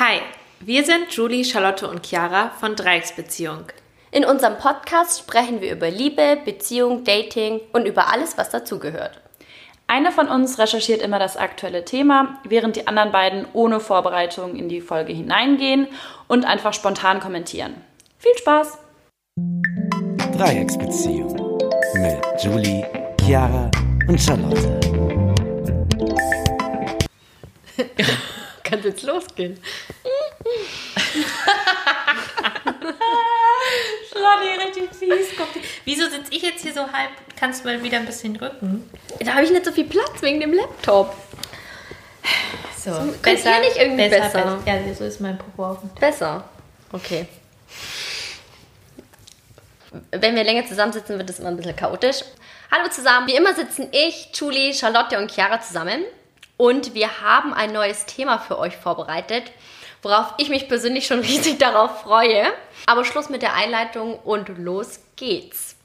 Hi, wir sind Julie, Charlotte und Chiara von Dreiecksbeziehung. In unserem Podcast sprechen wir über Liebe, Beziehung, Dating und über alles, was dazugehört. Eine von uns recherchiert immer das aktuelle Thema, während die anderen beiden ohne Vorbereitung in die Folge hineingehen und einfach spontan kommentieren. Viel Spaß! Dreiecksbeziehung mit Julie, Chiara und Charlotte. Kann jetzt losgehen. Charlotte, richtig fies. Guck, wieso sitze ich jetzt hier so halb? Kannst du mal wieder ein bisschen drücken? Da habe ich nicht so viel Platz wegen dem Laptop. So, könnt ihr nicht irgendwie besser? Ja, so ist mein Popo auf dem Besser. Okay. Wenn wir länger zusammensitzen, wird es immer ein bisschen chaotisch. Hallo zusammen. Wie immer sitzen ich, Julie, Charlotte und Chiara zusammen. Und wir haben ein neues Thema für euch vorbereitet, worauf ich mich persönlich schon riesig darauf freue. Aber Schluss mit der Einleitung und los geht's.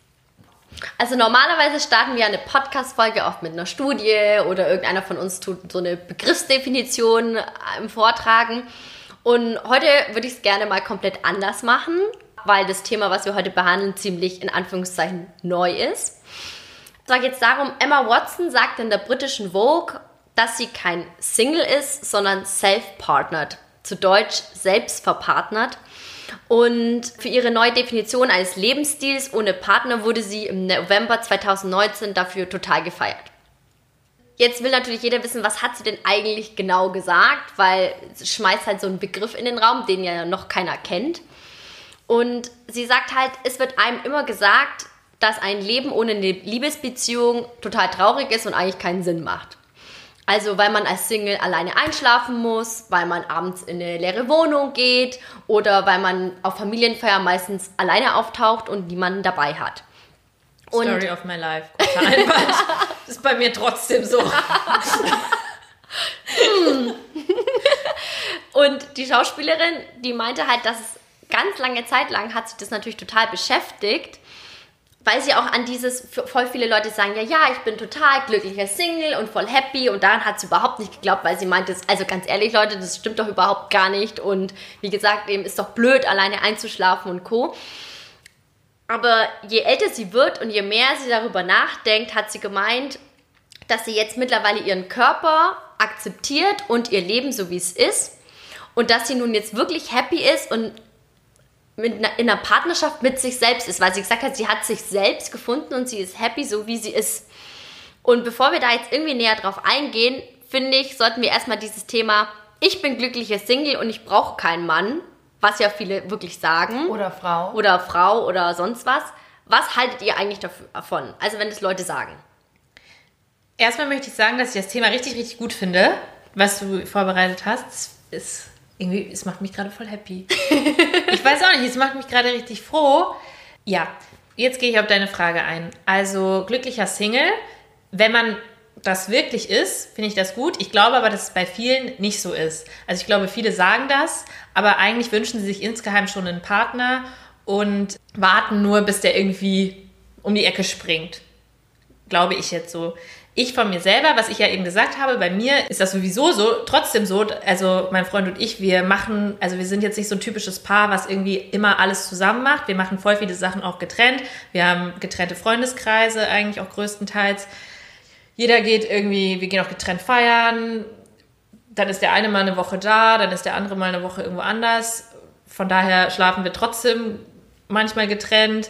Also normalerweise starten wir eine Podcast-Folge oft mit einer Studie oder irgendeiner von uns tut so eine Begriffsdefinition im Vortragen. Und heute würde ich es gerne mal komplett anders machen, weil das Thema, was wir heute behandeln, ziemlich in Anführungszeichen neu ist. Es geht jetzt darum, Emma Watson sagt in der britischen Vogue, dass sie kein Single ist, sondern self-partnered. Zu Deutsch selbst verpartnert. Und für ihre neue Definition eines Lebensstils ohne Partner wurde sie im November 2019 dafür total gefeiert. Jetzt will natürlich jeder wissen, was hat sie denn eigentlich genau gesagt, weil sie schmeißt halt so einen Begriff in den Raum, den ja noch keiner kennt. Und sie sagt halt, es wird einem immer gesagt, dass ein Leben ohne eine Liebesbeziehung total traurig ist und eigentlich keinen Sinn macht. Also weil man als Single alleine einschlafen muss, weil man abends in eine leere Wohnung geht oder weil man auf Familienfeier meistens alleine auftaucht und niemanden dabei hat. Und Story of my life. das ist bei mir trotzdem so. und die Schauspielerin, die meinte halt, dass es ganz lange Zeit lang hat sich das natürlich total beschäftigt weil sie auch an dieses, voll viele Leute sagen, ja, ja, ich bin total glücklicher Single und voll happy und daran hat sie überhaupt nicht geglaubt, weil sie meinte, also ganz ehrlich, Leute, das stimmt doch überhaupt gar nicht und wie gesagt, eben ist doch blöd, alleine einzuschlafen und Co. Aber je älter sie wird und je mehr sie darüber nachdenkt, hat sie gemeint, dass sie jetzt mittlerweile ihren Körper akzeptiert und ihr Leben so wie es ist und dass sie nun jetzt wirklich happy ist und mit einer, in einer Partnerschaft mit sich selbst ist, weil sie gesagt hat, sie hat sich selbst gefunden und sie ist happy, so wie sie ist. Und bevor wir da jetzt irgendwie näher drauf eingehen, finde ich, sollten wir erstmal dieses Thema, ich bin glücklicher Single und ich brauche keinen Mann, was ja viele wirklich sagen. Oder Frau. Oder Frau oder sonst was. Was haltet ihr eigentlich davon? Also wenn das Leute sagen. Erstmal möchte ich sagen, dass ich das Thema richtig, richtig gut finde, was du vorbereitet hast. Ist irgendwie, es macht mich gerade voll happy. ich weiß auch nicht, es macht mich gerade richtig froh. Ja, jetzt gehe ich auf deine Frage ein. Also glücklicher Single, wenn man das wirklich ist, finde ich das gut. Ich glaube aber, dass es bei vielen nicht so ist. Also ich glaube, viele sagen das, aber eigentlich wünschen sie sich insgeheim schon einen Partner und warten nur, bis der irgendwie um die Ecke springt. Glaube ich jetzt so ich von mir selber, was ich ja eben gesagt habe, bei mir ist das sowieso so, trotzdem so, also mein Freund und ich, wir machen, also wir sind jetzt nicht so ein typisches Paar, was irgendwie immer alles zusammen macht. Wir machen voll viele Sachen auch getrennt. Wir haben getrennte Freundeskreise eigentlich auch größtenteils. Jeder geht irgendwie, wir gehen auch getrennt feiern. Dann ist der eine mal eine Woche da, dann ist der andere mal eine Woche irgendwo anders. Von daher schlafen wir trotzdem manchmal getrennt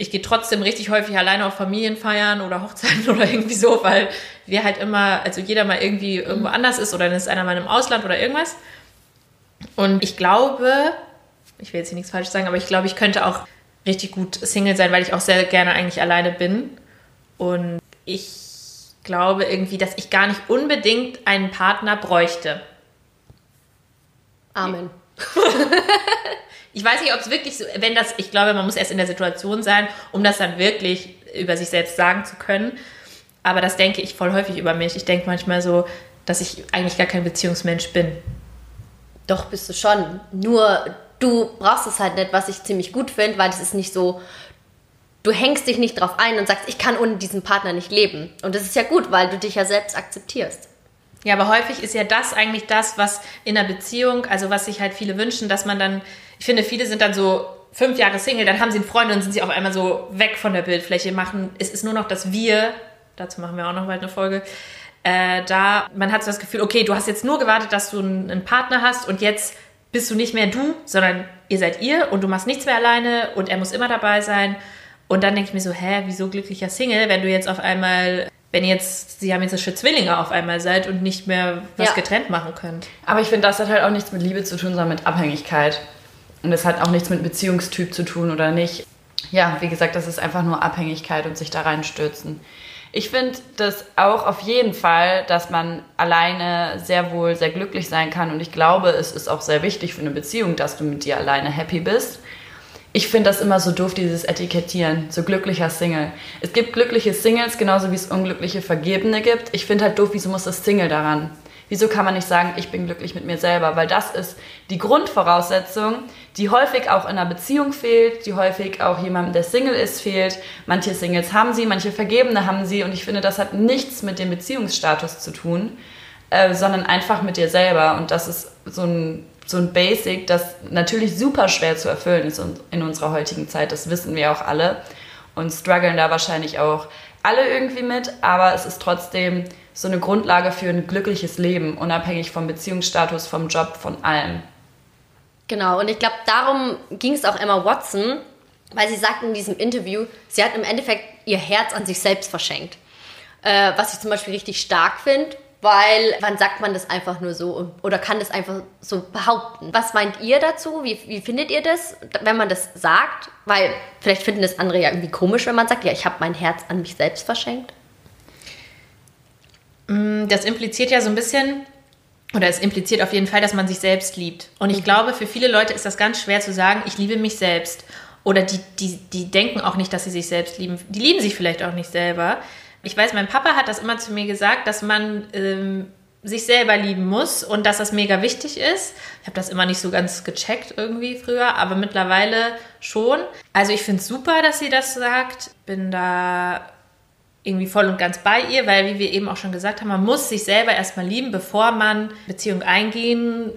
ich gehe trotzdem richtig häufig alleine auf Familienfeiern oder Hochzeiten oder irgendwie so, weil wir halt immer, also jeder mal irgendwie irgendwo mhm. anders ist oder dann ist einer mal im Ausland oder irgendwas. Und ich glaube, ich will jetzt hier nichts falsch sagen, aber ich glaube, ich könnte auch richtig gut Single sein, weil ich auch sehr gerne eigentlich alleine bin. Und ich glaube irgendwie, dass ich gar nicht unbedingt einen Partner bräuchte. Amen. Ich weiß nicht, ob es wirklich so, wenn das, ich glaube, man muss erst in der Situation sein, um das dann wirklich über sich selbst sagen zu können. Aber das denke ich voll häufig über mich. Ich denke manchmal so, dass ich eigentlich gar kein Beziehungsmensch bin. Doch, bist du schon. Nur du brauchst es halt nicht, was ich ziemlich gut finde, weil es ist nicht so, du hängst dich nicht drauf ein und sagst, ich kann ohne diesen Partner nicht leben. Und das ist ja gut, weil du dich ja selbst akzeptierst. Ja, aber häufig ist ja das eigentlich das, was in einer Beziehung, also was sich halt viele wünschen, dass man dann, ich finde, viele sind dann so fünf Jahre Single, dann haben sie einen Freund und sind sie auf einmal so weg von der Bildfläche, machen, es ist nur noch das Wir, dazu machen wir auch noch bald eine Folge, äh, da, man hat so das Gefühl, okay, du hast jetzt nur gewartet, dass du einen, einen Partner hast und jetzt bist du nicht mehr du, sondern ihr seid ihr und du machst nichts mehr alleine und er muss immer dabei sein. Und dann denke ich mir so, hä, wieso glücklicher Single, wenn du jetzt auf einmal, wenn jetzt, sie haben jetzt schon Zwillinge auf einmal seid und nicht mehr was Ja. getrennt machen könnt. Aber ich finde, das hat halt auch nichts mit Liebe zu tun, sondern mit Abhängigkeit. Und es hat auch nichts mit Beziehungstyp zu tun oder nicht. Ja, wie gesagt, das ist einfach nur Abhängigkeit und sich da reinstürzen. Ich finde das auch auf jeden Fall, dass man alleine sehr wohl sehr glücklich sein kann. Und ich glaube, es ist auch sehr wichtig für eine Beziehung, dass du mit dir alleine happy bist. Ich finde das immer so doof, dieses Etikettieren, so glücklicher Single. Es gibt glückliche Singles, genauso wie es unglückliche Vergebene gibt. Ich finde halt doof, wieso muss das Single daran? Wieso kann man nicht sagen, ich bin glücklich mit mir selber? Weil das ist die Grundvoraussetzung, die häufig auch in einer Beziehung fehlt, die häufig auch jemandem, der Single ist, fehlt. Manche Singles haben sie, manche Vergebene haben sie. Und ich finde, das hat nichts mit dem Beziehungsstatus zu tun, äh, sondern einfach mit dir selber. Und das ist so ein, so ein Basic, das natürlich super schwer zu erfüllen ist in unserer heutigen Zeit. Das wissen wir auch alle und strugglen da wahrscheinlich auch alle irgendwie mit. Aber es ist trotzdem so eine Grundlage für ein glückliches Leben, unabhängig vom Beziehungsstatus, vom Job, von allem. Genau, und ich glaube, darum ging es auch Emma Watson, weil sie sagt in diesem Interview, sie hat im Endeffekt ihr Herz an sich selbst verschenkt. Äh, was ich zum Beispiel richtig stark finde, weil wann sagt man das einfach nur so oder kann das einfach so behaupten? Was meint ihr dazu? Wie, wie findet ihr das, wenn man das sagt? Weil vielleicht finden das andere ja irgendwie komisch, wenn man sagt, ja, ich habe mein Herz an mich selbst verschenkt. Das impliziert ja so ein bisschen, oder es impliziert auf jeden Fall, dass man sich selbst liebt. Und ich glaube, für viele Leute ist das ganz schwer zu sagen, ich liebe mich selbst. Oder die, die, die denken auch nicht, dass sie sich selbst lieben. Die lieben sich vielleicht auch nicht selber. Ich weiß, mein Papa hat das immer zu mir gesagt, dass man ähm, sich selber lieben muss und dass das mega wichtig ist. Ich habe das immer nicht so ganz gecheckt irgendwie früher, aber mittlerweile schon. Also ich finde es super, dass sie das sagt. Bin da irgendwie voll und ganz bei ihr, weil, wie wir eben auch schon gesagt haben, man muss sich selber erstmal lieben, bevor man Beziehung eingehen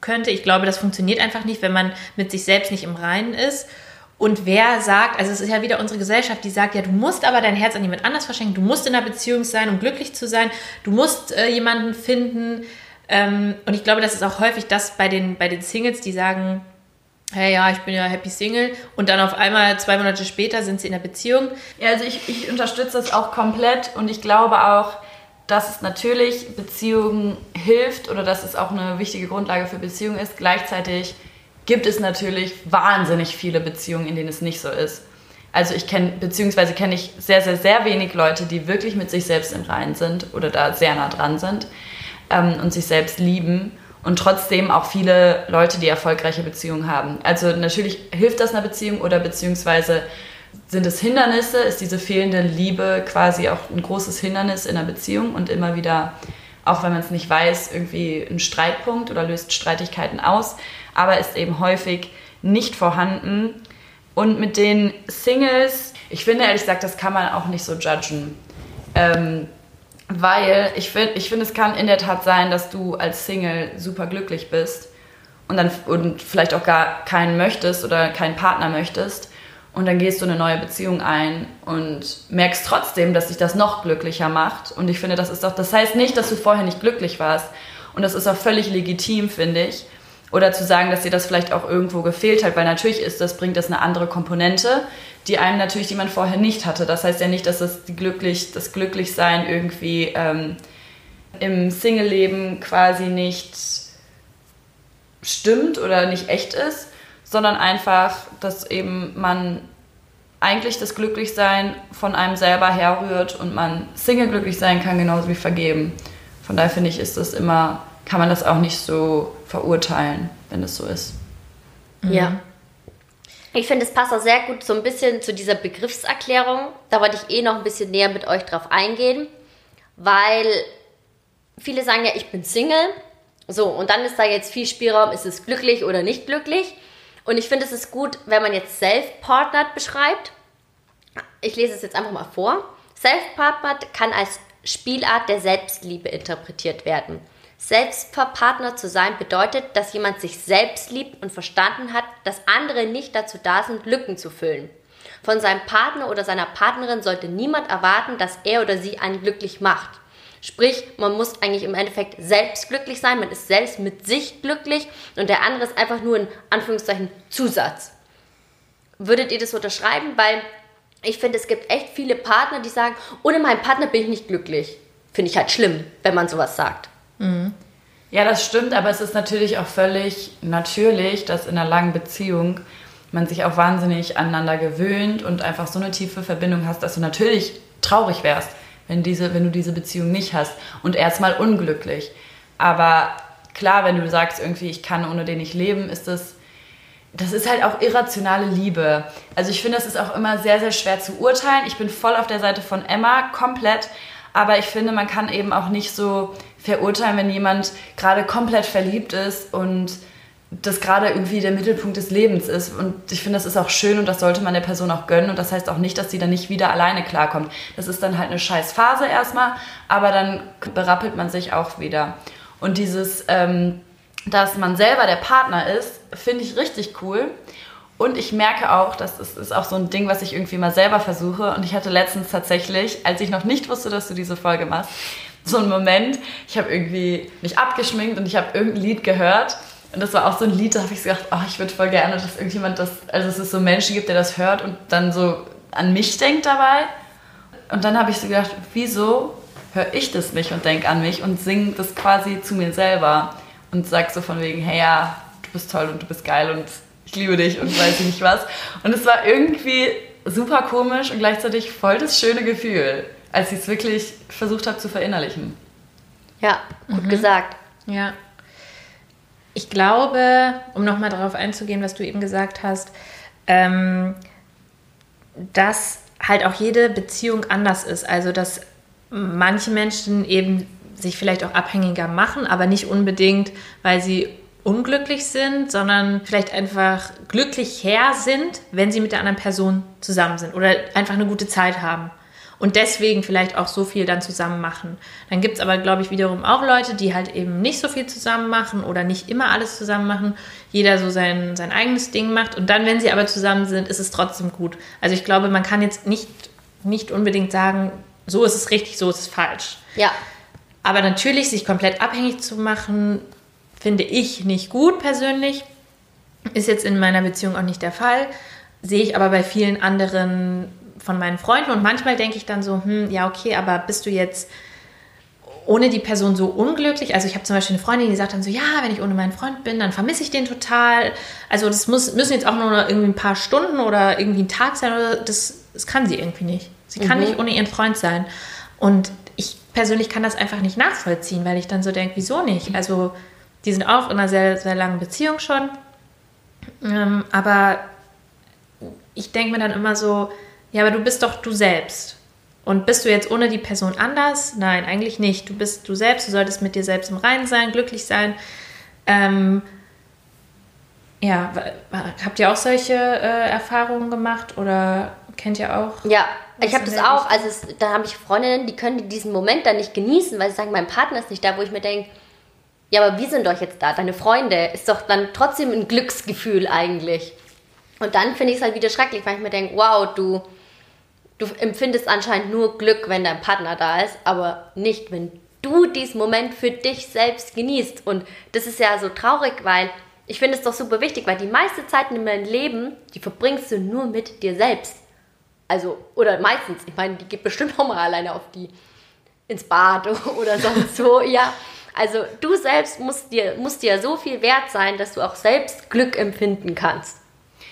könnte. Ich glaube, das funktioniert einfach nicht, wenn man mit sich selbst nicht im Reinen ist. Und wer sagt, also es ist ja wieder unsere Gesellschaft, die sagt, ja, du musst aber dein Herz an jemand anders verschenken, du musst in einer Beziehung sein, um glücklich zu sein, du musst äh, jemanden finden. Ähm, und ich glaube, das ist auch häufig das bei den, bei den Singles, die sagen, hey, ja, ich bin ja happy Single und dann auf einmal zwei Monate später sind sie in einer Beziehung. Ja, also ich, ich unterstütze das auch komplett und ich glaube auch, dass es natürlich Beziehungen hilft oder dass es auch eine wichtige Grundlage für Beziehungen ist. Gleichzeitig gibt es natürlich wahnsinnig viele Beziehungen, in denen es nicht so ist. Also ich kenne, beziehungsweise kenne ich sehr, sehr, sehr wenig Leute, die wirklich mit sich selbst im Reinen sind oder da sehr nah dran sind ähm, und sich selbst lieben und trotzdem auch viele Leute, die erfolgreiche Beziehungen haben. Also natürlich hilft das einer Beziehung oder beziehungsweise sind es Hindernisse, ist diese fehlende Liebe quasi auch ein großes Hindernis in einer Beziehung und immer wieder, auch wenn man es nicht weiß, irgendwie ein Streitpunkt oder löst Streitigkeiten aus, aber ist eben häufig nicht vorhanden. Und mit den Singles, ich finde ehrlich gesagt, das kann man auch nicht so judgen. Ähm, weil ich finde, ich find, es kann in der Tat sein, dass du als Single super glücklich bist und dann und vielleicht auch gar keinen möchtest oder keinen Partner möchtest. Und dann gehst du eine neue Beziehung ein und merkst trotzdem, dass dich das noch glücklicher macht. Und ich finde, das ist doch, das heißt nicht, dass du vorher nicht glücklich warst. Und das ist auch völlig legitim, finde ich. Oder zu sagen, dass dir das vielleicht auch irgendwo gefehlt hat, weil natürlich ist das, bringt das eine andere Komponente, die einem natürlich, die man vorher nicht hatte. Das heißt ja nicht, dass das glücklich, das Glücklichsein irgendwie ähm, im Single-Leben quasi nicht stimmt oder nicht echt ist, sondern einfach, dass eben man eigentlich das Glücklichsein von einem selber herrührt und man Single glücklich sein kann, genauso wie vergeben. Von daher finde ich, ist das immer, kann man das auch nicht so verurteilen, wenn es so ist. Ja. Ich finde, es passt auch sehr gut so ein bisschen zu dieser Begriffserklärung. Da wollte ich eh noch ein bisschen näher mit euch drauf eingehen, weil viele sagen ja, ich bin Single. So, und dann ist da jetzt viel Spielraum, ist es glücklich oder nicht glücklich. Und ich finde, es ist gut, wenn man jetzt self-partnered beschreibt. Ich lese es jetzt einfach mal vor. Self-partnered kann als Spielart der Selbstliebe interpretiert werden. Selbstverpartner zu sein bedeutet, dass jemand sich selbst liebt und verstanden hat, dass andere nicht dazu da sind, Lücken zu füllen. Von seinem Partner oder seiner Partnerin sollte niemand erwarten, dass er oder sie einen glücklich macht. Sprich, man muss eigentlich im Endeffekt selbst glücklich sein, man ist selbst mit sich glücklich und der andere ist einfach nur in Anführungszeichen Zusatz. Würdet ihr das unterschreiben? Weil ich finde, es gibt echt viele Partner, die sagen, ohne meinen Partner bin ich nicht glücklich. Finde ich halt schlimm, wenn man sowas sagt. Ja, das stimmt, aber es ist natürlich auch völlig natürlich, dass in einer langen Beziehung man sich auch wahnsinnig aneinander gewöhnt und einfach so eine tiefe Verbindung hast, dass du natürlich traurig wärst, wenn, diese, wenn du diese Beziehung nicht hast und erstmal unglücklich. Aber klar, wenn du sagst irgendwie, ich kann ohne den nicht leben, ist das, das ist halt auch irrationale Liebe. Also ich finde, das ist auch immer sehr, sehr schwer zu urteilen. Ich bin voll auf der Seite von Emma, komplett. Aber ich finde, man kann eben auch nicht so verurteilen, wenn jemand gerade komplett verliebt ist und das gerade irgendwie der Mittelpunkt des Lebens ist. Und ich finde, das ist auch schön und das sollte man der Person auch gönnen. Und das heißt auch nicht, dass sie dann nicht wieder alleine klarkommt. Das ist dann halt eine scheiß Phase erstmal, aber dann berappelt man sich auch wieder. Und dieses, ähm, dass man selber der Partner ist, finde ich richtig cool. Und ich merke auch, das ist, ist auch so ein Ding, was ich irgendwie mal selber versuche. Und ich hatte letztens tatsächlich, als ich noch nicht wusste, dass du diese Folge machst, so einen Moment, ich habe irgendwie mich abgeschminkt und ich habe irgendein Lied gehört. Und das war auch so ein Lied, da habe ich so gedacht, oh, ich würde voll gerne, dass irgendjemand das, also dass es so Menschen gibt, der das hört und dann so an mich denkt dabei. Und dann habe ich so gedacht, wieso höre ich das nicht und denke an mich und singe das quasi zu mir selber und sag so von wegen, hey ja, du bist toll und du bist geil und ich liebe dich und weiß ich nicht was. Und es war irgendwie super komisch und gleichzeitig voll das schöne Gefühl, als ich es wirklich versucht habe zu verinnerlichen. Ja, gut gesagt. Ja. Ich glaube, um nochmal darauf einzugehen, was du eben gesagt hast, ähm, dass halt auch jede Beziehung anders ist. Also, dass manche Menschen eben sich vielleicht auch abhängiger machen, aber nicht unbedingt, weil sie unglücklich sind, sondern vielleicht einfach glücklich her sind, wenn sie mit der anderen Person zusammen sind oder einfach eine gute Zeit haben und deswegen vielleicht auch so viel dann zusammen machen. Dann gibt es aber, glaube ich, wiederum auch Leute, die halt eben nicht so viel zusammen machen oder nicht immer alles zusammen machen, jeder so sein, sein eigenes Ding macht und dann, wenn sie aber zusammen sind, ist es trotzdem gut. Also ich glaube, man kann jetzt nicht, nicht unbedingt sagen, so ist es richtig, so ist es falsch. Ja. Aber natürlich, sich komplett abhängig zu machen, finde ich nicht gut persönlich. Ist jetzt in meiner Beziehung auch nicht der Fall. Sehe ich aber bei vielen anderen von meinen Freunden. Und manchmal denke ich dann so, hm, ja, okay, aber bist du jetzt ohne die Person so unglücklich? Also ich habe zum Beispiel eine Freundin, die sagt dann so, ja, wenn ich ohne meinen Freund bin, dann vermisse ich den total. Also das muss, müssen jetzt auch nur irgendwie ein paar Stunden oder irgendwie ein Tag sein. Oder das, das kann sie irgendwie nicht. Sie kann Mhm. nicht ohne ihren Freund sein. Und ich persönlich kann das einfach nicht nachvollziehen, weil ich dann so denke, wieso nicht? Also die sind auch in einer sehr, sehr langen Beziehung schon. Ähm, aber ich denke mir dann immer so, ja, aber du bist doch du selbst. Und bist du jetzt ohne die Person anders? Nein, eigentlich nicht. Du bist du selbst, du solltest mit dir selbst im Reinen sein, glücklich sein. Ähm, ja, habt ihr auch solche äh, Erfahrungen gemacht oder kennt ihr auch? Ja, ich habe das auch. Also es, da habe ich Freundinnen, die können diesen Moment dann nicht genießen, weil sie sagen, mein Partner ist nicht da, wo ich mir denke, ja, aber wir sind doch jetzt da, deine Freunde. Ist doch dann trotzdem ein Glücksgefühl eigentlich. Und dann finde ich es halt wieder schrecklich, weil ich mir denke, wow, du, du empfindest anscheinend nur Glück, wenn dein Partner da ist, aber nicht, wenn du diesen Moment für dich selbst genießt. Und das ist ja so traurig, weil ich finde es doch super wichtig, weil die meiste Zeit in deinem Leben, die verbringst du nur mit dir selbst. Also, oder meistens, ich meine, die geht bestimmt auch mal alleine auf die ins Bad oder sonst wo, ja. Also du selbst musst dir, musst dir so viel wert sein, dass du auch selbst Glück empfinden kannst.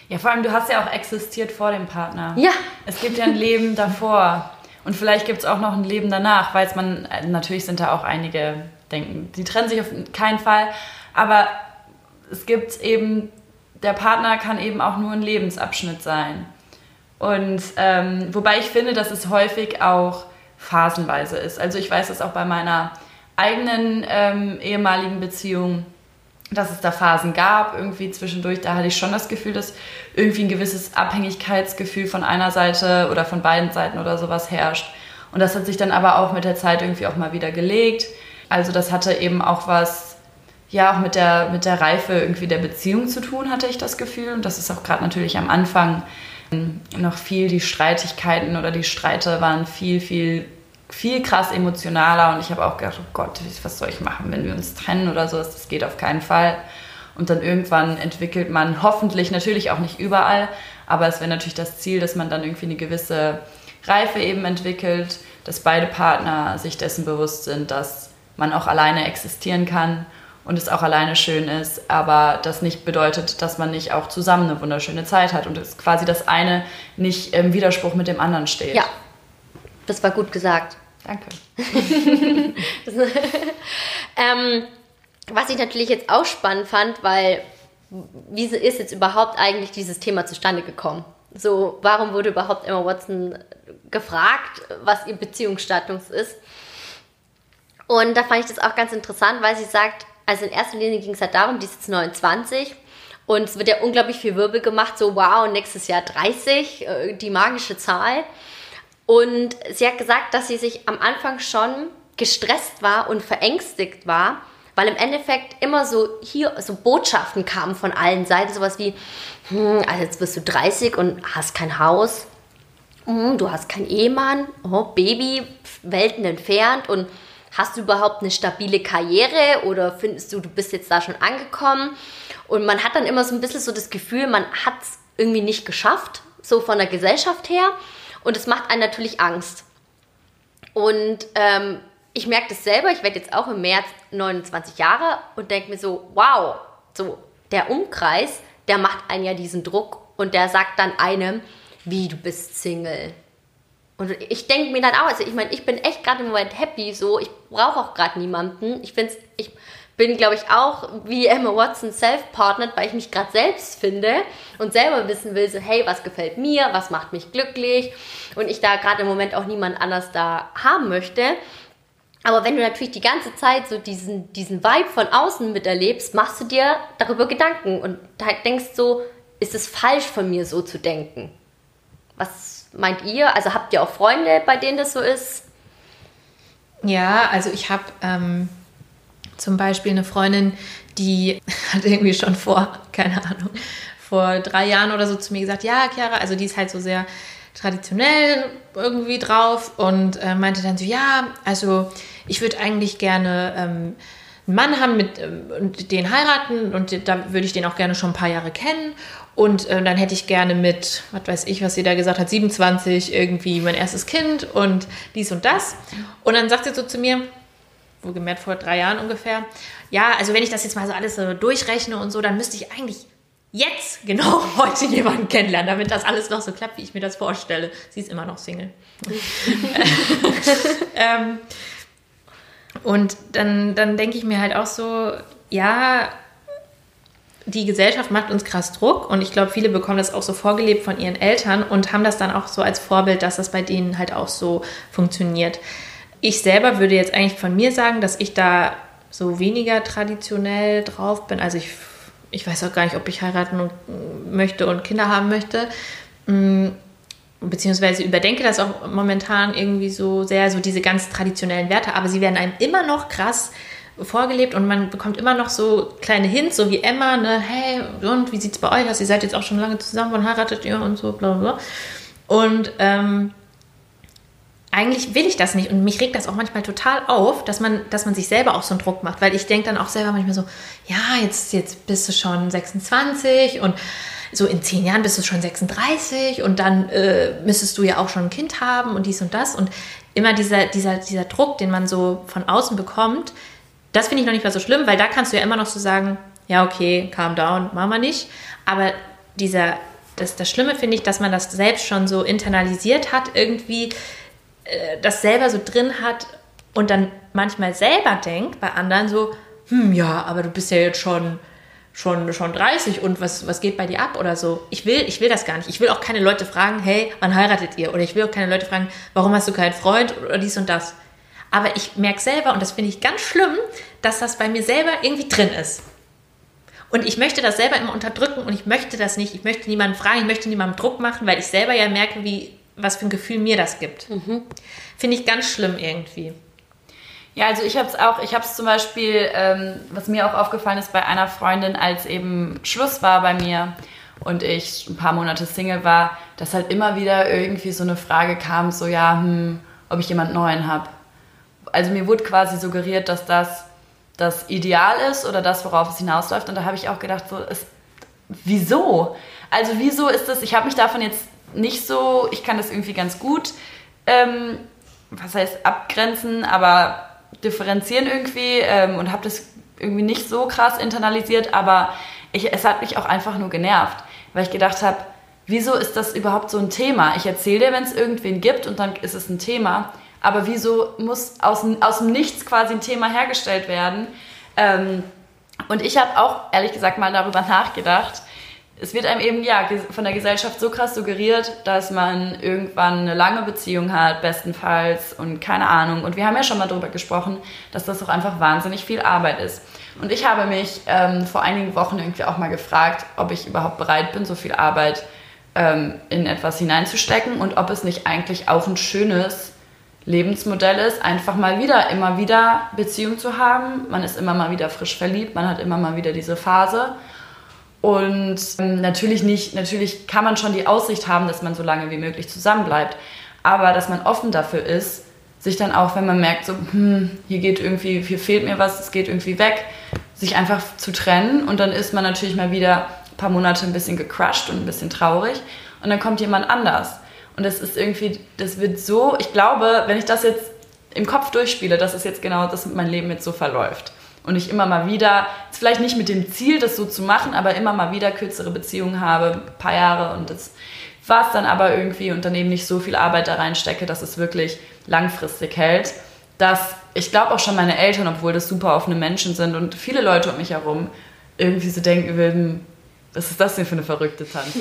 Ja, vor allem, du hast ja auch existiert vor dem Partner. Ja. Es gibt ja ein Leben davor. Und vielleicht gibt es auch noch ein Leben danach, weil es man, äh, natürlich sind da auch einige, denken, die trennen sich auf keinen Fall. Aber es gibt eben, der Partner kann eben auch nur ein Lebensabschnitt sein. Und ähm, wobei ich finde, dass es häufig auch phasenweise ist. Also ich weiß es auch bei meiner eigenen ähm, ehemaligen Beziehung, dass es da Phasen gab, irgendwie zwischendurch, da hatte ich schon das Gefühl, dass irgendwie ein gewisses Abhängigkeitsgefühl von einer Seite oder von beiden Seiten oder sowas herrscht. Und das hat sich dann aber auch mit der Zeit irgendwie auch mal wieder gelegt. Also das hatte eben auch was, ja, auch mit der, mit der Reife irgendwie der Beziehung zu tun, hatte ich das Gefühl. Und das ist auch gerade natürlich am Anfang noch viel, die Streitigkeiten oder die Streite waren viel, viel, viel krass emotionaler. Und ich habe auch gedacht, oh Gott, was soll ich machen, wenn wir uns trennen oder so? Das geht auf keinen Fall. Und dann irgendwann entwickelt man hoffentlich, natürlich auch nicht überall, aber es wäre natürlich das Ziel, dass man dann irgendwie eine gewisse Reife eben entwickelt, dass beide Partner sich dessen bewusst sind, dass man auch alleine existieren kann und es auch alleine schön ist, aber das nicht bedeutet, dass man nicht auch zusammen eine wunderschöne Zeit hat und es quasi das eine nicht im Widerspruch mit dem anderen steht. Ja, das war gut gesagt. Danke. ähm, was ich natürlich jetzt auch spannend fand, weil wie ist jetzt überhaupt eigentlich dieses Thema zustande gekommen? So, warum wurde überhaupt Emma Watson gefragt, was ihr Beziehungsstatus ist? Und da fand ich das auch ganz interessant, weil sie sagt, also in erster Linie ging es halt darum, die ist jetzt 29 und es wird ja unglaublich viel Wirbel gemacht, so wow, nächstes Jahr 30, äh, die magische Zahl. Und sie hat gesagt, dass sie sich am Anfang schon gestresst war und verängstigt war, weil im Endeffekt immer so hier so Botschaften kamen von allen Seiten, sowas wie, hm, also jetzt bist du 30 und hast kein Haus, hm, du hast keinen Ehemann, oh, Baby, Welten entfernt und hast du überhaupt eine stabile Karriere oder findest du, du bist jetzt da schon angekommen? Und man hat dann immer so ein bisschen so das Gefühl, man hat es irgendwie nicht geschafft, so von der Gesellschaft her. Und es macht einen natürlich Angst. Und ähm, ich merke das selber, ich werde jetzt auch im März 29 Jahre und denke mir so, wow, so der Umkreis, der macht einen ja diesen Druck und der sagt dann einem, wie du bist Single. Und ich denke mir dann auch, also ich meine, ich bin echt gerade im Moment happy, so, ich brauche auch gerade niemanden. Ich finde ich bin, glaube ich, auch wie Emma Watson self-partnered, weil ich mich gerade selbst finde und selber wissen will, so, hey, was gefällt mir, was macht mich glücklich und ich da gerade im Moment auch niemand anders da haben möchte. Aber wenn du natürlich die ganze Zeit so diesen, diesen Vibe von außen miterlebst, machst du dir darüber Gedanken und denkst so, ist es falsch von mir so zu denken? Was meint ihr? Also habt ihr auch Freunde, bei denen das so ist? Ja, also ich habe ähm, zum Beispiel eine Freundin, die hat irgendwie schon vor, keine Ahnung, vor drei Jahren oder so zu mir gesagt, ja, Chiara, also die ist halt so sehr traditionell irgendwie drauf und äh, meinte dann so, ja, also ich würde eigentlich gerne ähm, einen Mann haben mit, ähm, und den heiraten und da würde ich den auch gerne schon ein paar Jahre kennen und äh, dann hätte ich gerne mit, was weiß ich, was sie da gesagt hat, 27 irgendwie mein erstes Kind und dies und das. Und dann sagt sie so zu mir, wohlgemerkt vor drei Jahren ungefähr, ja, also wenn ich das jetzt mal so alles so durchrechne und so, dann müsste ich eigentlich jetzt genau heute jemanden kennenlernen, damit das alles noch so klappt, wie ich mir das vorstelle. Sie ist immer noch Single. ähm, und dann, dann denke ich mir halt auch so, ja, die Gesellschaft macht uns krass Druck und ich glaube, viele bekommen das auch so vorgelebt von ihren Eltern und haben das dann auch so als Vorbild, dass das bei denen halt auch so funktioniert. Ich selber würde jetzt eigentlich von mir sagen, dass ich da so weniger traditionell drauf bin. Also ich, ich weiß auch gar nicht, ob ich heiraten und, möchte und Kinder haben möchte. Mm, beziehungsweise überdenke das auch momentan irgendwie so sehr, so diese ganz traditionellen Werte, aber sie werden einem immer noch krass vorgelebt und man bekommt immer noch so kleine Hints, so wie Emma, ne, hey, und wie sieht's bei euch aus? Ihr seid jetzt auch schon lange zusammen, wann heiratet ihr und so, bla bla. Und ähm, eigentlich will ich das nicht und mich regt das auch manchmal total auf, dass man, dass man sich selber auch so einen Druck macht, weil ich denke dann auch selber manchmal so, ja, jetzt, jetzt bist du schon 26 und so in zehn Jahren bist du schon 36 und dann äh, müsstest du ja auch schon ein Kind haben und dies und das und immer dieser, dieser, dieser Druck, den man so von außen bekommt, das finde ich noch nicht mal so schlimm, weil da kannst du ja immer noch so sagen, ja, okay, calm down, machen wir nicht. Aber dieser, das, das Schlimme finde ich, dass man das selbst schon so internalisiert hat, irgendwie äh, das selber so drin hat und dann manchmal selber denkt bei anderen so, hm, ja, aber du bist ja jetzt schon schon, schon 30 und was, was geht bei dir ab oder so. Ich will, ich will das gar nicht. Ich will auch keine Leute fragen, hey, wann heiratet ihr? Oder ich will auch keine Leute fragen, warum hast du keinen Freund oder dies und das. Aber ich merke selber, und das finde ich ganz schlimm, dass das bei mir selber irgendwie drin ist. Und ich möchte das selber immer unterdrücken und ich möchte das nicht. Ich möchte niemanden fragen, ich möchte niemandem Druck machen, weil ich selber ja merke, wie was für ein Gefühl mir das gibt. Finde ich ganz schlimm irgendwie. Ja, also ich habe es auch, ich habe es zum Beispiel, ähm, was mir auch aufgefallen ist bei einer Freundin, als eben Schluss war bei mir und ich ein paar Monate Single war, dass halt immer wieder irgendwie so eine Frage kam, so ja, hm, ob ich jemand Neuen habe. Also mir wurde quasi suggeriert, dass das das Ideal ist oder das, worauf es hinausläuft. Und da habe ich auch gedacht, so, ist, wieso? Also wieso ist das, ich habe mich davon jetzt nicht so, ich kann das irgendwie ganz gut, ähm, was heißt abgrenzen, aber differenzieren irgendwie ähm, und habe das irgendwie nicht so krass internalisiert, aber ich, es hat mich auch einfach nur genervt, weil ich gedacht habe, wieso ist das überhaupt so ein Thema? Ich erzähle dir, wenn es irgendwen gibt und dann ist es ein Thema, aber wieso muss aus, aus dem Nichts quasi ein Thema hergestellt werden? Ähm, und ich habe auch ehrlich gesagt mal darüber nachgedacht, es wird einem eben ja von der Gesellschaft so krass suggeriert, dass man irgendwann eine lange Beziehung hat, bestenfalls und keine Ahnung. Und wir haben ja schon mal darüber gesprochen, dass das auch einfach wahnsinnig viel Arbeit ist. Und ich habe mich ähm, vor einigen Wochen irgendwie auch mal gefragt, ob ich überhaupt bereit bin, so viel Arbeit ähm, in etwas hineinzustecken und ob es nicht eigentlich auch ein schönes Lebensmodell ist, einfach mal wieder, immer wieder Beziehung zu haben. Man ist immer mal wieder frisch verliebt, man hat immer mal wieder diese Phase. Und ähm, natürlich nicht, natürlich kann man schon die Aussicht haben, dass man so lange wie möglich zusammenbleibt. Aber dass man offen dafür ist, sich dann auch, wenn man merkt, so, hm, hier geht irgendwie, hier fehlt mir was, es geht irgendwie weg, sich einfach zu trennen. Und dann ist man natürlich mal wieder ein paar Monate ein bisschen gecrushed und ein bisschen traurig. Und dann kommt jemand anders. Und das ist irgendwie, das wird so, ich glaube, wenn ich das jetzt im Kopf durchspiele, dass es jetzt genau, dass mein Leben jetzt so verläuft und ich immer mal wieder, vielleicht nicht mit dem Ziel, das so zu machen, aber immer mal wieder kürzere Beziehungen habe, ein paar Jahre und das war es dann aber irgendwie und dann eben nicht so viel Arbeit da reinstecke, dass es wirklich langfristig hält. Dass ich glaube auch schon meine Eltern, obwohl das super offene Menschen sind und viele Leute um mich herum irgendwie so denken würden, was ist das denn für eine verrückte Tante?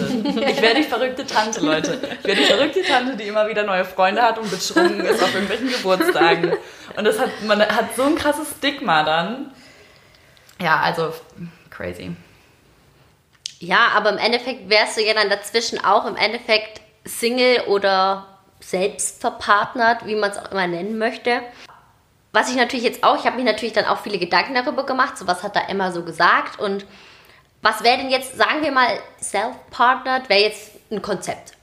Ich wäre die verrückte Tante, Leute. Ich wäre die verrückte Tante, die immer wieder neue Freunde hat und betrunken ist auf irgendwelchen Geburtstagen. Und das hat, man hat so ein krasses Stigma dann. Ja, also crazy. Ja, aber im Endeffekt wärst du ja dann dazwischen auch im Endeffekt Single oder selbst verpartnert, wie man es auch immer nennen möchte. Was ich natürlich jetzt auch, ich habe mir natürlich dann auch viele Gedanken darüber gemacht, so was hat da Emma so gesagt und was wäre denn jetzt, sagen wir mal, self-partnered, wäre jetzt ein Konzept.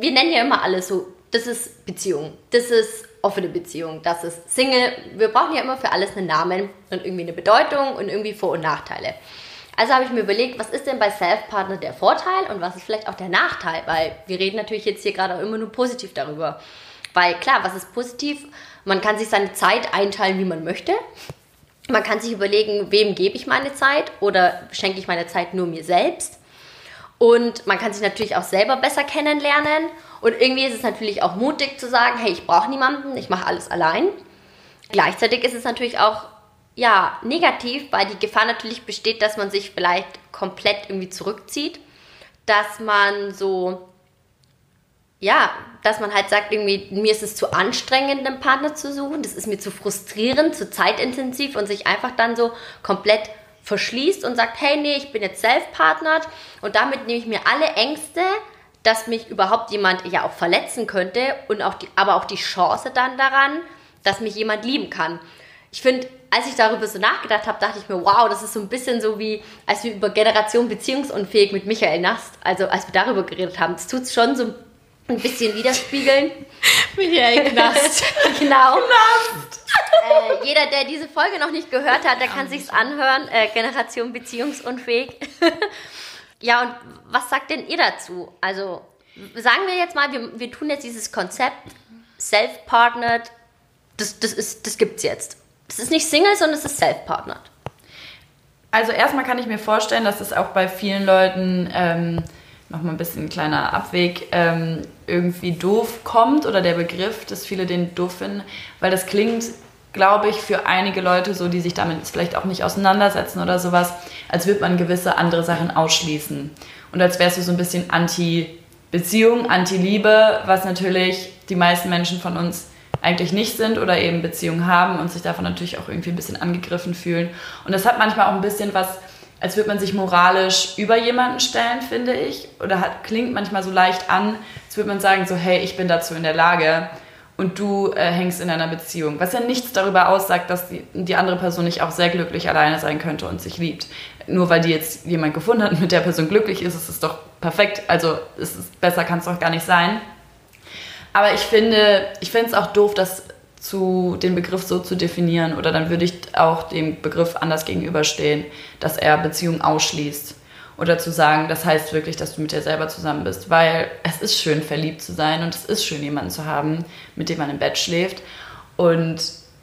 Wir nennen ja immer alles so, das ist Beziehung, das ist offene Beziehung, das ist Single. Wir brauchen ja immer für alles einen Namen und irgendwie eine Bedeutung und irgendwie Vor- und Nachteile. Also habe ich mir überlegt, was ist denn bei Self-Partner der Vorteil und was ist vielleicht auch der Nachteil? Weil wir reden natürlich jetzt hier gerade auch immer nur positiv darüber. Weil klar, was ist positiv? Man kann sich seine Zeit einteilen, wie man möchte. Man kann sich überlegen, wem gebe ich meine Zeit oder schenke ich meine Zeit nur mir selbst. Und man kann sich natürlich auch selber besser kennenlernen. Und irgendwie ist es natürlich auch mutig zu sagen, hey, ich brauche niemanden, ich mache alles allein. Gleichzeitig ist es natürlich auch ja, negativ, weil die Gefahr natürlich besteht, dass man sich vielleicht komplett irgendwie zurückzieht, dass man so, ja, dass man halt sagt, irgendwie, mir ist es zu anstrengend, einen Partner zu suchen, das ist mir zu frustrierend, zu zeitintensiv und sich einfach dann so komplett verschließt und sagt, hey, nee, ich bin jetzt self-partnered und damit nehme ich mir alle Ängste, dass mich überhaupt jemand ja auch verletzen könnte und auch die, aber auch die Chance dann daran, dass mich jemand lieben kann. Ich finde, als ich darüber so nachgedacht habe, dachte ich mir, wow, das ist so ein bisschen so wie, als wir über Generation beziehungsunfähig mit Michael Nast, also als wir darüber geredet haben, das tut es schon so ein bisschen widerspiegeln. Michael Knast. genau. Äh, jeder, der diese Folge noch nicht gehört hat, der kann sich's anhören. Äh, Generation beziehungsunfähig. ja, und was sagt denn ihr dazu? Also sagen wir jetzt mal, wir, wir tun jetzt dieses Konzept self-partnered. Das, das, ist, das gibt's jetzt. Das ist nicht Single, sondern es ist self-partnered. Also erstmal kann ich mir vorstellen, dass es auch bei vielen Leuten ähm, nochmal ein bisschen ein kleiner Abweg ähm, irgendwie doof kommt oder der Begriff, dass viele den doof finden, weil das klingt, glaube ich, für einige Leute so, die sich damit vielleicht auch nicht auseinandersetzen oder sowas, als würde man gewisse andere Sachen ausschließen und als wärst du so ein bisschen anti-Beziehung, anti-Liebe, was natürlich die meisten Menschen von uns eigentlich nicht sind oder eben Beziehungen haben und sich davon natürlich auch irgendwie ein bisschen angegriffen fühlen. Und das hat manchmal auch ein bisschen was als würde man sich moralisch über jemanden stellen, finde ich. Oder hat, klingt manchmal so leicht an, als würde man sagen, so, hey, ich bin dazu in der Lage und du äh, hängst in einer Beziehung. Was ja nichts darüber aussagt, dass die, die andere Person nicht auch sehr glücklich alleine sein könnte und sich liebt. Nur weil die jetzt jemand gefunden hat, mit der Person glücklich ist, ist es doch perfekt. Also ist es, besser kann es doch gar nicht sein. Aber ich finde, ich finde es auch doof, das zu, den Begriff so zu definieren. Oder dann würde ich auch dem Begriff anders gegenüberstehen, dass er Beziehungen ausschließt. Oder zu sagen, das heißt wirklich, dass du mit dir selber zusammen bist. Weil es ist schön, verliebt zu sein und es ist schön, jemanden zu haben, mit dem man im Bett schläft. Und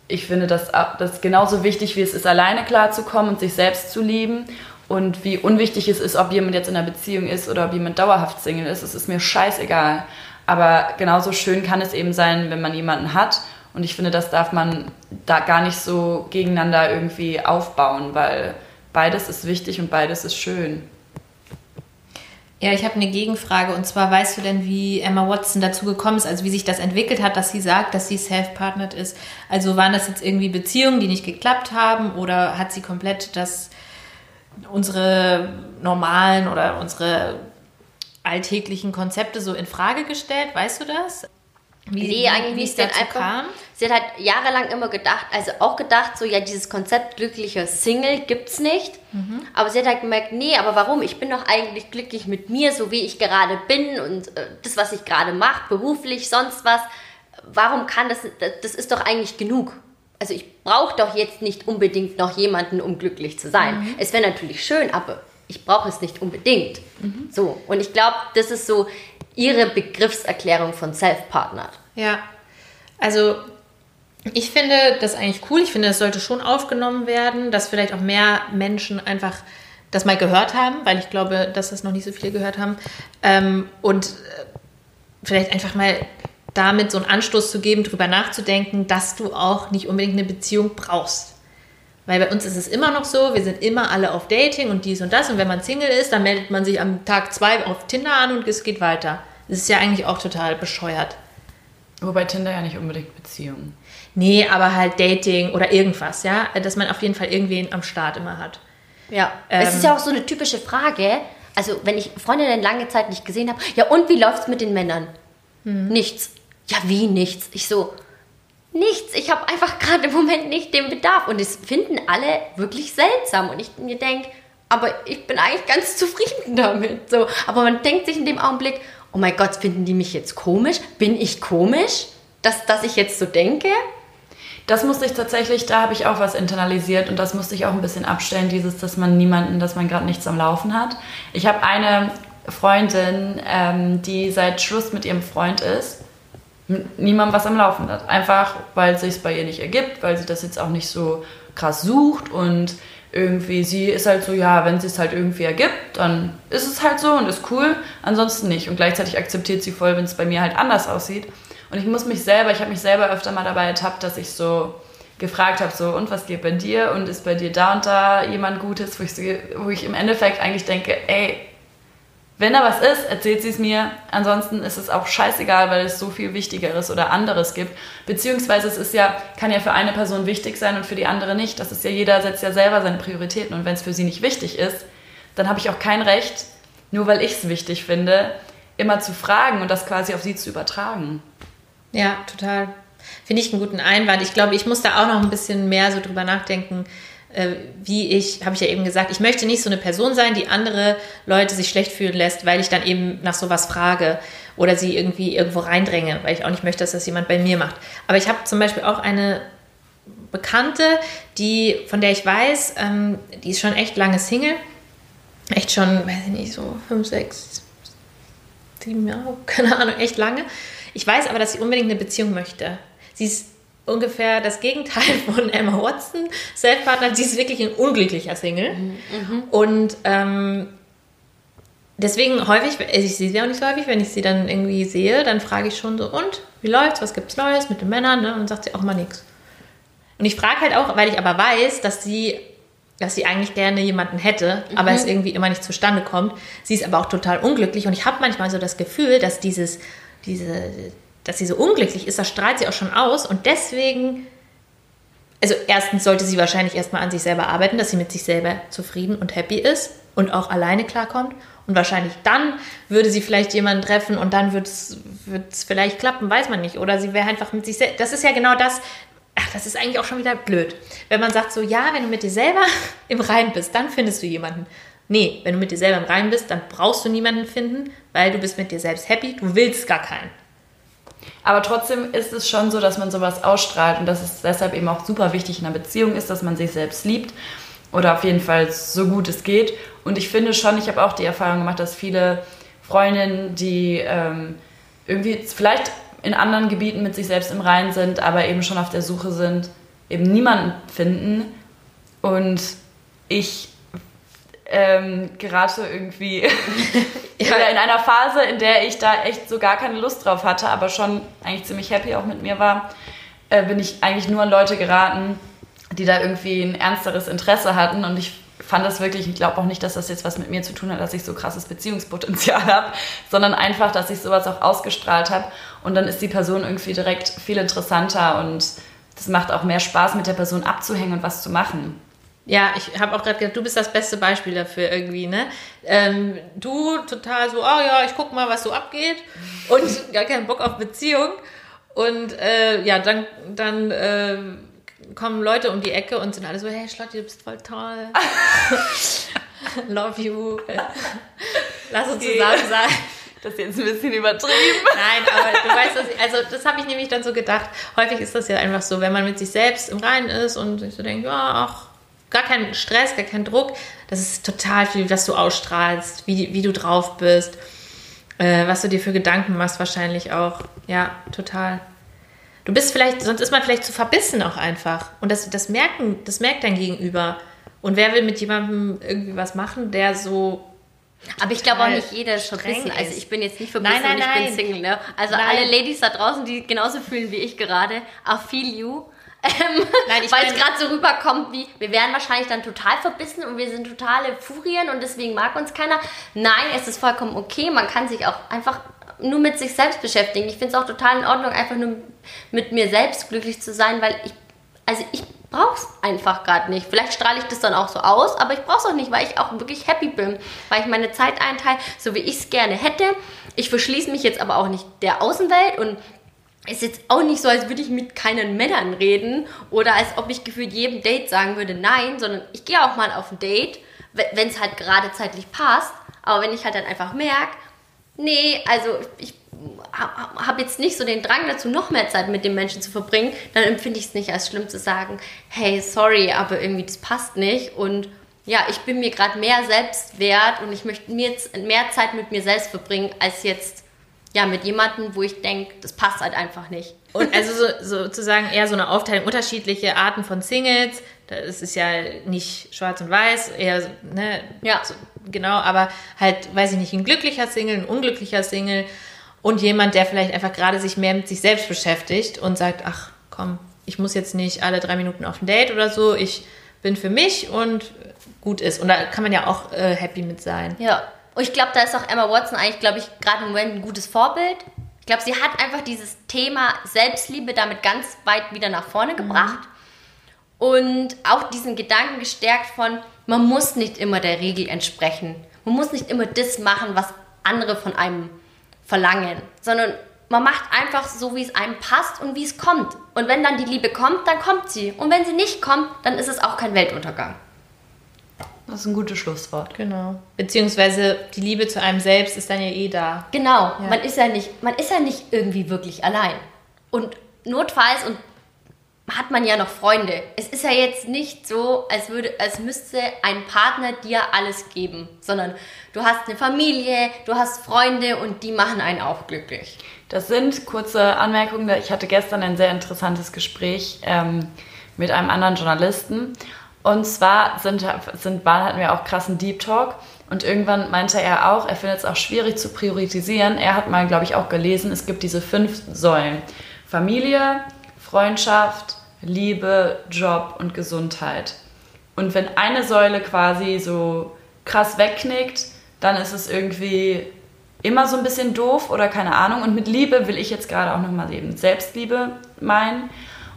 ich finde das, das genauso wichtig, wie es ist, alleine klarzukommen und sich selbst zu lieben. Und wie unwichtig es ist, ob jemand jetzt in einer Beziehung ist oder ob jemand dauerhaft Single ist, es ist mir scheißegal. Aber genauso schön kann es eben sein, wenn man jemanden hat. Und ich finde, das darf man da gar nicht so gegeneinander irgendwie aufbauen, weil beides ist wichtig und beides ist schön. Ja, ich habe eine Gegenfrage und zwar weißt du denn, wie Emma Watson dazu gekommen ist, also wie sich das entwickelt hat, dass sie sagt, dass sie self-partnered ist. Also waren das jetzt irgendwie Beziehungen, die nicht geklappt haben oder hat sie komplett das unsere normalen oder unsere alltäglichen Konzepte so in Frage gestellt? Weißt du das? Wie, nee, eigentlich wie es dazu einfach, kam? Sie hat halt jahrelang immer gedacht, also auch gedacht, so ja, dieses Konzept glücklicher Single gibt's nicht. Mhm. Aber sie hat halt gemerkt, nee, aber warum? Ich bin doch eigentlich glücklich mit mir, so wie ich gerade bin und äh, das, was ich gerade mache, beruflich, sonst was. Warum kann das, das ist doch eigentlich genug. Also ich brauche doch jetzt nicht unbedingt noch jemanden, um glücklich zu sein. Mhm. Es wäre natürlich schön, aber ich brauche es nicht unbedingt. Mhm. So, und ich glaube, das ist so ihre Begriffserklärung von Self-Partnered. Ja, also ich finde das eigentlich cool. Ich finde, das sollte schon aufgenommen werden, dass vielleicht auch mehr Menschen einfach das mal gehört haben, weil ich glaube, dass das noch nicht so viele gehört haben. Ähm, und äh, vielleicht einfach mal damit so einen Anstoß zu geben, darüber nachzudenken, dass du auch nicht unbedingt eine Beziehung brauchst. Weil bei uns ist es immer noch so, wir sind immer alle auf Dating und dies und das. Und wenn man Single ist, dann meldet man sich am Tag zwei auf Tinder an und es geht weiter. Das ist ja eigentlich auch total bescheuert. Wobei Tinder ja nicht unbedingt Beziehung. Nee, aber halt Dating oder irgendwas, ja. Dass man auf jeden Fall irgendwen am Start immer hat. Ja. Ähm, es ist ja auch so eine typische Frage. Also, wenn ich Freundinnen lange Zeit nicht gesehen habe, ja, und wie läuft es mit den Männern? Hm. Nichts. Ja, wie nichts? Ich so, nichts. Ich habe einfach gerade im Moment nicht den Bedarf. Und es finden alle wirklich seltsam. Und ich mir denke, aber ich bin eigentlich ganz zufrieden damit. So. Aber man denkt sich in dem Augenblick, oh mein Gott, finden die mich jetzt komisch? Bin ich komisch, dass, dass ich jetzt so denke? Das musste ich tatsächlich, da habe ich auch was internalisiert und das musste ich auch ein bisschen abstellen, dieses, dass man niemanden, dass man gerade nichts am Laufen hat. Ich habe eine Freundin, ähm, die seit Schluss mit ihrem Freund ist niemandem was am Laufen hat. Einfach, weil es sich bei ihr nicht ergibt, weil sie das jetzt auch nicht so krass sucht und irgendwie, sie ist halt so, ja, wenn sie es halt irgendwie ergibt, dann ist es halt so und ist cool, ansonsten nicht. Und gleichzeitig akzeptiert sie voll, wenn es bei mir halt anders aussieht. Und ich muss mich selber, ich habe mich selber öfter mal dabei ertappt, dass ich so gefragt habe, so, und was geht bei dir? Und ist bei dir da und da jemand Gutes? Wo ich, wo ich im Endeffekt eigentlich denke, ey, wenn da was ist, erzählt sie es mir. Ansonsten ist es auch scheißegal, weil es so viel Wichtigeres oder anderes gibt. Beziehungsweise es ist ja, kann ja für eine Person wichtig sein und für die andere nicht. Das ist ja, jeder setzt ja selber seine Prioritäten. Und wenn es für sie nicht wichtig ist, dann habe ich auch kein Recht, nur weil ich es wichtig finde, immer zu fragen und das quasi auf sie zu übertragen. Ja, total. Finde ich einen guten Einwand. Ich glaube, ich muss da auch noch ein bisschen mehr so drüber nachdenken, wie ich, habe ich ja eben gesagt, ich möchte nicht so eine Person sein, die andere Leute sich schlecht fühlen lässt, weil ich dann eben nach sowas frage oder sie irgendwie irgendwo reindränge, weil ich auch nicht möchte, dass das jemand bei mir macht. Aber ich habe zum Beispiel auch eine Bekannte, die, von der ich weiß, ähm, die ist schon echt lange Single. Echt schon, weiß ich nicht, so fünf, sechs, sieben Jahre, keine Ahnung, echt lange. Ich weiß aber, dass sie unbedingt eine Beziehung möchte. Sie ist ungefähr das Gegenteil von Emma Watson. Self-Partner, sie ist wirklich ein unglücklicher Single. Mhm. Und ähm, deswegen häufig, also ich sehe sie auch nicht so häufig, wenn ich sie dann irgendwie sehe, dann frage ich schon so, und, wie läuft's, was gibt's Neues mit den Männern? Ne? Und dann sagt sie auch mal nichts. Und ich frage halt auch, weil ich aber weiß, dass sie, dass sie eigentlich gerne jemanden hätte, mhm. aber es irgendwie immer nicht zustande kommt. Sie ist aber auch total unglücklich und ich habe manchmal so das Gefühl, dass dieses, diese, dass sie so unglücklich ist, das strahlt sie auch schon aus und deswegen also erstens sollte sie wahrscheinlich erstmal an sich selber arbeiten, dass sie mit sich selber zufrieden und happy ist und auch alleine klarkommt. Und wahrscheinlich dann würde sie vielleicht jemanden treffen und dann wird es vielleicht klappen, weiß man nicht. Oder sie wäre einfach mit sich selbst. Das ist ja genau das. Ach, das ist eigentlich auch schon wieder blöd. Wenn man sagt so, ja, wenn du mit dir selber im Reinen bist, dann findest du jemanden. Nee, wenn du mit dir selber im Reinen bist, dann brauchst du niemanden finden, weil du bist mit dir selbst happy, du willst gar keinen. Aber trotzdem ist es schon so, dass man sowas ausstrahlt und dass es deshalb eben auch super wichtig in einer Beziehung ist, dass man sich selbst liebt oder auf jeden Fall so gut es geht. Und ich finde schon, ich habe auch die Erfahrung gemacht, dass viele Freundinnen, die ähm, irgendwie vielleicht in anderen Gebieten mit sich selbst im Reinen sind, aber eben schon auf der Suche sind, eben niemanden finden. Und ich ähm, gerate irgendwie ja. in einer Phase, in der ich da echt so gar keine Lust drauf hatte, aber schon eigentlich ziemlich happy auch mit mir war, äh, bin ich eigentlich nur an Leute geraten, die da irgendwie ein ernsteres Interesse hatten und ich fand das wirklich, ich glaube auch nicht, dass das jetzt was mit mir zu tun hat, dass ich so krasses Beziehungspotenzial habe, sondern einfach, dass ich sowas auch ausgestrahlt habe und dann ist die Person irgendwie direkt viel interessanter und das macht auch mehr Spaß, mit der Person abzuhängen und was zu machen. Ja, ich habe auch gerade gedacht, du bist das beste Beispiel dafür irgendwie, ne? Ähm, du total so, oh ja, ich guck mal, was so abgeht und gar keinen Bock auf Beziehung. Und äh, ja, dann, dann äh, kommen Leute um die Ecke und sind alle so, hey Schlotti, du bist voll toll. Love you. Lass uns zusammen sein. Das ist jetzt ein bisschen übertrieben. Nein, aber du weißt, was ich, also das habe ich nämlich dann so gedacht. Häufig ist das ja einfach so, wenn man mit sich selbst im Reinen ist und sich so denkt, ja, ach, gar kein Stress, gar kein Druck. Das ist total viel, was du ausstrahlst, wie, wie du drauf bist, äh, was du dir für Gedanken machst, wahrscheinlich auch. Ja, total. Du bist vielleicht, sonst ist man vielleicht zu verbissen auch einfach. Und das, das, merken, das merkt dein Gegenüber. Und wer will mit jemandem irgendwie was machen, der so. Aber ich glaube auch nicht jeder ist verbissen. Also ich bin jetzt nicht verbissen nein, nein, ich bin Single. Ne? Also nein. alle Ladies da draußen, die genauso fühlen wie ich gerade, I feel you. Ähm, Weil es gerade so rüberkommt wie, wir wären wahrscheinlich dann total verbissen und wir sind totale Furien und deswegen mag uns keiner. Nein, es ist vollkommen okay. Man kann sich auch einfach nur mit sich selbst beschäftigen. Ich finde es auch total in Ordnung, einfach nur mit mir selbst glücklich zu sein, weil ich, also ich brauche es einfach gerade nicht. Vielleicht strahle ich das dann auch so aus, aber ich brauche es auch nicht, weil ich auch wirklich happy bin, weil ich meine Zeit einteile, so wie ich es gerne hätte. Ich verschließe mich jetzt aber auch nicht der Außenwelt und ist jetzt auch nicht so, als würde ich mit keinen Männern reden oder als ob ich gefühlt jedem Date sagen würde, nein, sondern ich gehe auch mal auf ein Date, wenn es halt gerade zeitlich passt. Aber wenn ich halt dann einfach merke, nee, also ich habe jetzt nicht so den Drang dazu, noch mehr Zeit mit dem Menschen zu verbringen, dann empfinde ich es nicht als schlimm zu sagen, hey, sorry, aber irgendwie das passt nicht und ja, ich bin mir gerade mehr selbst wert und ich möchte mir jetzt mehr Zeit mit mir selbst verbringen, als jetzt ja, mit jemandem, wo ich denke, das passt halt einfach nicht. Und also so, sozusagen eher so eine Aufteilung, unterschiedliche Arten von Singles. Das ist ja nicht schwarz und weiß, eher, ne, ja. So, genau, aber halt, weiß ich nicht, ein glücklicher Single, ein unglücklicher Single und jemand, der vielleicht einfach gerade sich mehr mit sich selbst beschäftigt und sagt, ach komm, ich muss jetzt nicht alle drei Minuten auf ein Date oder so, ich bin für mich und gut ist. Und da kann man ja auch äh, happy mit sein. Ja, und ich glaube, da ist auch Emma Watson eigentlich, glaube ich, gerade im Moment ein gutes Vorbild. Ich glaube, sie hat einfach dieses Thema Selbstliebe damit ganz weit wieder nach vorne mhm. gebracht. Und auch diesen Gedanken gestärkt von, man muss nicht immer der Regel entsprechen. Man muss nicht immer das machen, was andere von einem verlangen, sondern man macht einfach so, wie es einem passt und wie es kommt. Und wenn dann die Liebe kommt, dann kommt sie. Und wenn sie nicht kommt, dann ist es auch kein Weltuntergang. Das ist ein gutes Schlusswort. Genau. Beziehungsweise die Liebe zu einem selbst ist dann ja eh da. Genau. Ja. Man ist ja nicht, man ist ja nicht irgendwie wirklich allein. Und notfalls und hat man ja noch Freunde. Es ist ja jetzt nicht so, als würde, als müsste ein Partner dir alles geben, sondern du hast eine Familie, du hast Freunde und die machen einen auch glücklich. Das sind kurze Anmerkungen. Ich hatte gestern ein sehr interessantes Gespräch ähm, mit einem anderen Journalisten und zwar sind, sind, hatten wir auch krassen Deep Talk. Und irgendwann meinte er auch, er findet es auch schwierig zu priorisieren. Er hat mal, glaube ich, auch gelesen, es gibt diese fünf Säulen. Familie, Freundschaft, Liebe, Job und Gesundheit. Und wenn eine Säule quasi so krass wegknickt, dann ist es irgendwie immer so ein bisschen doof oder keine Ahnung. Und mit Liebe will ich jetzt gerade auch nochmal eben Selbstliebe meinen.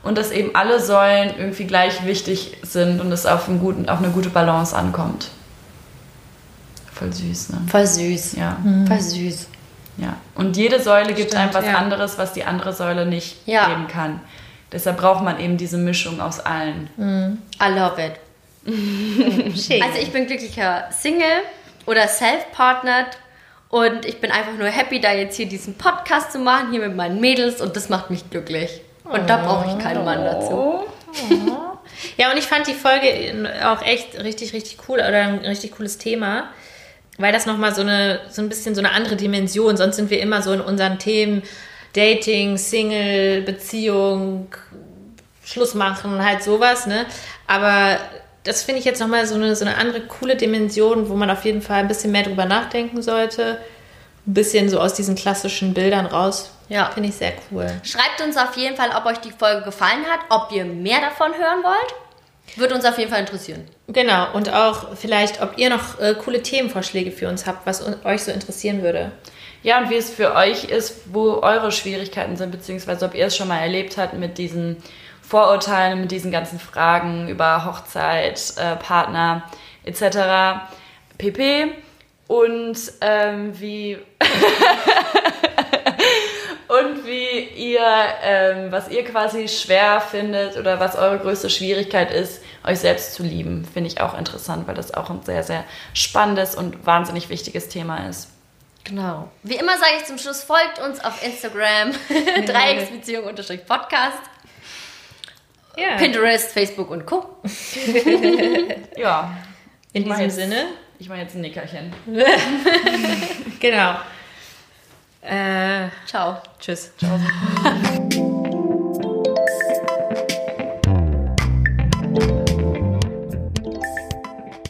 Und dass eben alle Säulen irgendwie gleich wichtig sind und es auf, einen guten, auf eine gute Balance ankommt. Voll süß, ne? Voll süß. Ja. Voll süß. Ja, und jede Säule gibt Stimmt, einem was ja. anderes, was die andere Säule nicht Ja. geben kann. Deshalb braucht man eben diese Mischung aus allen. I love it. Schön. Also ich bin glücklicher Single oder self-partnered und ich bin einfach nur happy, da jetzt hier diesen Podcast zu machen, hier mit meinen Mädels und das macht mich glücklich. Und da brauche ich keinen Mann dazu. Ja, und ich fand die Folge auch echt richtig, richtig cool oder ein richtig cooles Thema, weil das nochmal so, so ein bisschen so eine andere Dimension, sonst sind wir immer so in unseren Themen Dating, Single, Beziehung, Schluss machen, halt sowas, ne? Aber das finde ich jetzt nochmal so eine, so eine andere coole Dimension, wo man auf jeden Fall ein bisschen mehr drüber nachdenken sollte. Ein bisschen so aus diesen klassischen Bildern raus. Ja. Finde ich sehr cool. Schreibt uns auf jeden Fall, ob euch die Folge gefallen hat, ob ihr mehr davon hören wollt. Würde uns auf jeden Fall interessieren. Genau, und auch vielleicht, ob ihr noch äh, coole Themenvorschläge für uns habt, was euch so interessieren würde. Ja, und wie es für euch ist, wo eure Schwierigkeiten sind, beziehungsweise ob ihr es schon mal erlebt habt mit diesen Vorurteilen, mit diesen ganzen Fragen über Hochzeit, äh, Partner etc. pp. Und ähm, wie und wie ihr, ähm, was ihr quasi schwer findet oder was eure größte Schwierigkeit ist, euch selbst zu lieben, finde ich auch interessant, weil das auch ein sehr, sehr spannendes und wahnsinnig wichtiges Thema ist. Genau. Wie immer sage ich zum Schluss, folgt uns auf Instagram, Dreiecksbeziehung-Podcast, Ja. Pinterest, Facebook und Co. Ja, In diesem jetzt- Sinne, ich mache jetzt ein Nickerchen. genau. Äh, Ciao. tschüss. Ciao.